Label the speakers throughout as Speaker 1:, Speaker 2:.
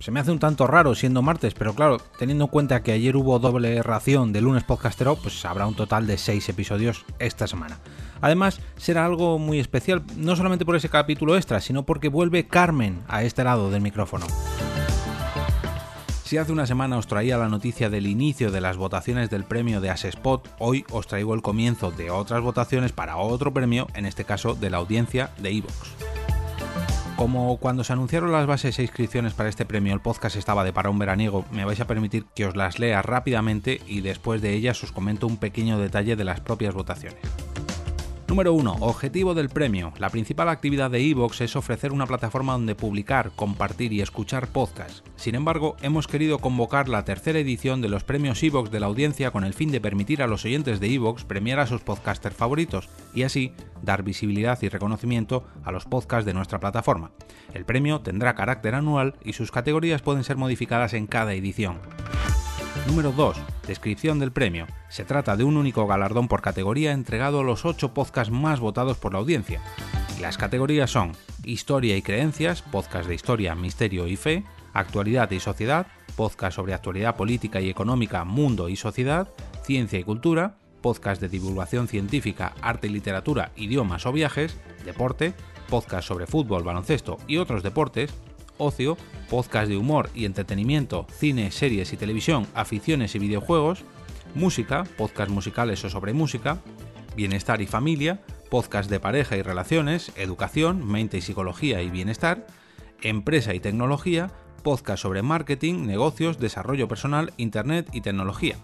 Speaker 1: Se me hace un tanto raro siendo martes, pero claro, teniendo en cuenta que ayer hubo doble ración de lunes podcastero, pues habrá un total de 6 episodios esta semana. Además, será algo muy especial, no solamente por ese capítulo extra, sino porque vuelve Carmen a este lado del micrófono. Si hace una semana os traía la noticia del inicio de las votaciones del premio de Asespot, hoy os traigo el comienzo de otras votaciones para otro premio, en este caso de la audiencia de Evox. Como cuando se anunciaron las bases e inscripciones para este premio el podcast estaba de parón veraniego, me vais a permitir que os las lea rápidamente y después de ellas os comento un pequeño detalle de las propias votaciones. Número 1. Objetivo del premio. La principal actividad de Evox es ofrecer una plataforma donde publicar, compartir y escuchar podcasts. Sin embargo, hemos querido convocar la tercera edición de los premios Evox de la audiencia con el fin de permitir a los oyentes de Evox premiar a sus podcasters favoritos y así dar visibilidad y reconocimiento a los podcasts de nuestra plataforma. El premio tendrá carácter anual y sus categorías pueden ser modificadas en cada edición. Número 2. Descripción del premio. Se trata de un único galardón por categoría entregado a los 8 podcasts más votados por la audiencia. las categorías son Historia y Creencias, podcast de historia, misterio y fe, Actualidad y Sociedad, podcast sobre actualidad política y económica, mundo y sociedad, Ciencia y Cultura, podcast de divulgación científica, arte y literatura, idiomas o viajes, Deporte, podcast sobre fútbol, baloncesto y otros deportes, ocio, podcast de humor y entretenimiento, cine, series y televisión, aficiones y videojuegos, música, podcast musicales o sobre música, bienestar y familia, podcast de pareja y relaciones, educación, mente y psicología y bienestar, empresa y tecnología, podcast sobre marketing, negocios, desarrollo personal, internet y tecnología.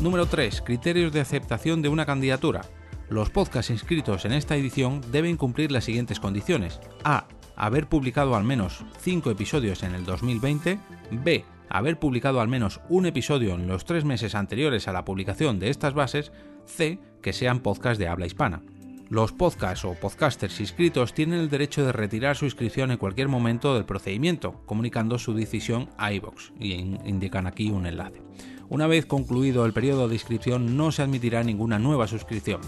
Speaker 1: Número 3. Criterios de aceptación de una candidatura. Los podcasts inscritos en esta edición deben cumplir las siguientes condiciones. A haber publicado al menos 5 episodios en el 2020, b. haber publicado al menos un episodio en los tres meses anteriores a la publicación de estas bases, c. que sean podcasts de habla hispana. Los podcasts o podcasters inscritos tienen el derecho de retirar su inscripción en cualquier momento del procedimiento, comunicando su decisión a iVoox, y indican aquí un enlace. Una vez concluido el periodo de inscripción no se admitirá ninguna nueva suscripción.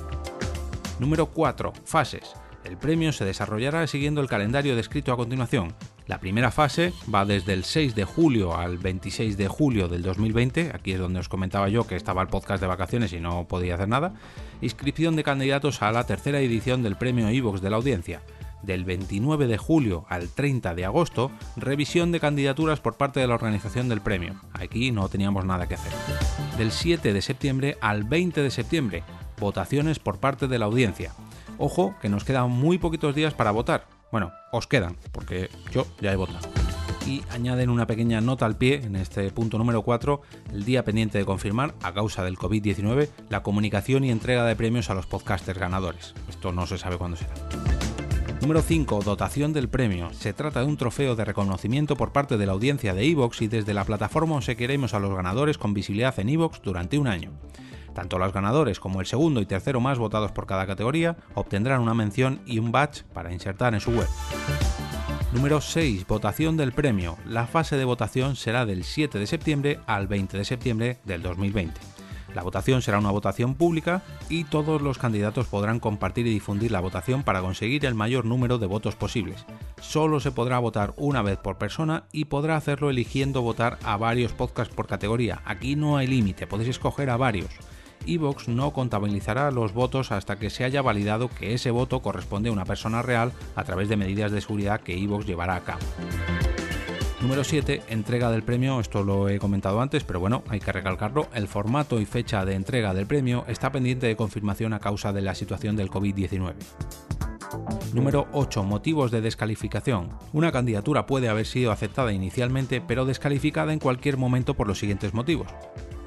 Speaker 1: Número 4. Fases. El premio se desarrollará siguiendo el calendario descrito a continuación. La primera fase va desde el 6 de julio al 26 de julio del 2020, aquí es donde os comentaba yo que estaba el podcast de vacaciones y no podía hacer nada, inscripción de candidatos a la tercera edición del premio iVox de la audiencia. Del 29 de julio al 30 de agosto, revisión de candidaturas por parte de la organización del premio. Aquí no teníamos nada que hacer. Del 7 de septiembre al 20 de septiembre, votaciones por parte de la audiencia. Ojo, que nos quedan muy poquitos días para votar. Bueno, os quedan, porque yo ya he votado. Y añaden una pequeña nota al pie, en este punto número 4, el día pendiente de confirmar, a causa del COVID-19, la comunicación y entrega de premios a los podcasters ganadores. Esto no se sabe cuándo será. Número 5. Dotación del premio. Se trata de un trofeo de reconocimiento por parte de la audiencia de Evox y desde la plataforma os queremos a los ganadores con visibilidad en Evox durante un año. Tanto los ganadores como el segundo y tercero más votados por cada categoría obtendrán una mención y un badge para insertar en su web. Número 6. Votación del premio. La fase de votación será del 7 de septiembre al 20 de septiembre del 2020. La votación será una votación pública y todos los candidatos podrán compartir y difundir la votación para conseguir el mayor número de votos posibles. Solo se podrá votar una vez por persona y podrá hacerlo eligiendo votar a varios podcasts por categoría. Aquí no hay límite, podéis escoger a varios. Evox no contabilizará los votos hasta que se haya validado que ese voto corresponde a una persona real a través de medidas de seguridad que Evox llevará a cabo. Número 7. Entrega del premio. Esto lo he comentado antes, pero bueno, hay que recalcarlo. El formato y fecha de entrega del premio está pendiente de confirmación a causa de la situación del COVID-19. Número 8. Motivos de descalificación. Una candidatura puede haber sido aceptada inicialmente, pero descalificada en cualquier momento por los siguientes motivos.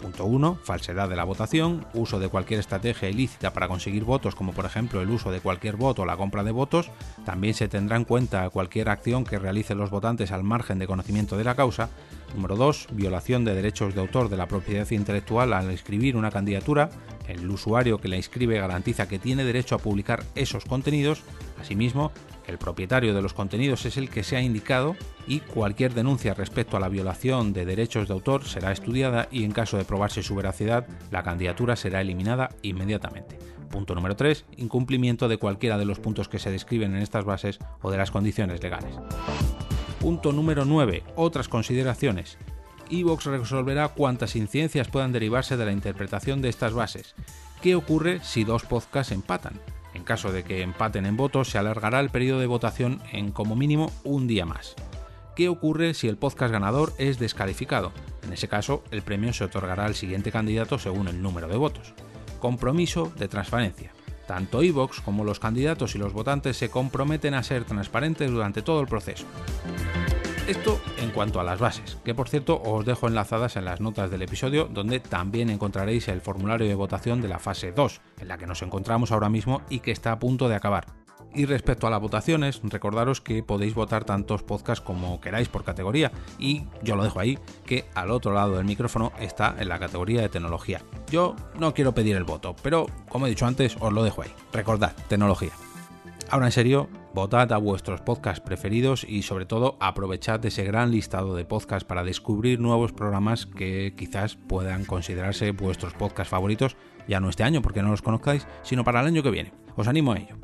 Speaker 1: Punto 1. Falsedad de la votación, uso de cualquier estrategia ilícita para conseguir votos, como por ejemplo el uso de cualquier voto o la compra de votos. También se tendrá en cuenta cualquier acción que realicen los votantes al margen de conocimiento de la causa. Número 2. Violación de derechos de autor de la propiedad intelectual al escribir una candidatura. El usuario que la inscribe garantiza que tiene derecho a publicar esos contenidos. Asimismo, el propietario de los contenidos es el que se ha indicado y cualquier denuncia respecto a la violación de derechos de autor será estudiada y en caso de probarse su veracidad, la candidatura será eliminada inmediatamente. Punto número 3. Incumplimiento de cualquiera de los puntos que se describen en estas bases o de las condiciones legales. Punto número 9. Otras consideraciones. Evox resolverá cuántas incidencias puedan derivarse de la interpretación de estas bases. ¿Qué ocurre si dos podcasts empatan? En caso de que empaten en votos, se alargará el periodo de votación en como mínimo un día más. ¿Qué ocurre si el podcast ganador es descalificado? En ese caso, el premio se otorgará al siguiente candidato según el número de votos compromiso de transparencia. Tanto Evox como los candidatos y los votantes se comprometen a ser transparentes durante todo el proceso. Esto en cuanto a las bases, que por cierto os dejo enlazadas en las notas del episodio, donde también encontraréis el formulario de votación de la fase 2, en la que nos encontramos ahora mismo y que está a punto de acabar. Y respecto a las votaciones, recordaros que podéis votar tantos podcasts como queráis por categoría y yo lo dejo ahí, que al otro lado del micrófono está en la categoría de tecnología. Yo no quiero pedir el voto, pero como he dicho antes, os lo dejo ahí. Recordad, tecnología. Ahora en serio, votad a vuestros podcasts preferidos y sobre todo aprovechad ese gran listado de podcasts para descubrir nuevos programas que quizás puedan considerarse vuestros podcasts favoritos, ya no este año porque no los conozcáis, sino para el año que viene. Os animo a ello.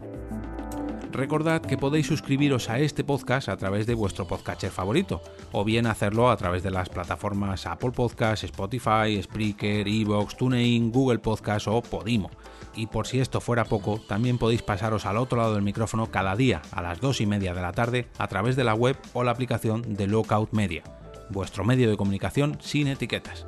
Speaker 1: Recordad que podéis suscribiros a este podcast a través de vuestro podcatcher favorito, o bien hacerlo a través de las plataformas Apple Podcasts, Spotify, Spreaker, Evox, TuneIn, Google Podcasts o Podimo. Y por si esto fuera poco, también podéis pasaros al otro lado del micrófono cada día a las 2 y media de la tarde a través de la web o la aplicación de Lookout Media, vuestro medio de comunicación sin etiquetas.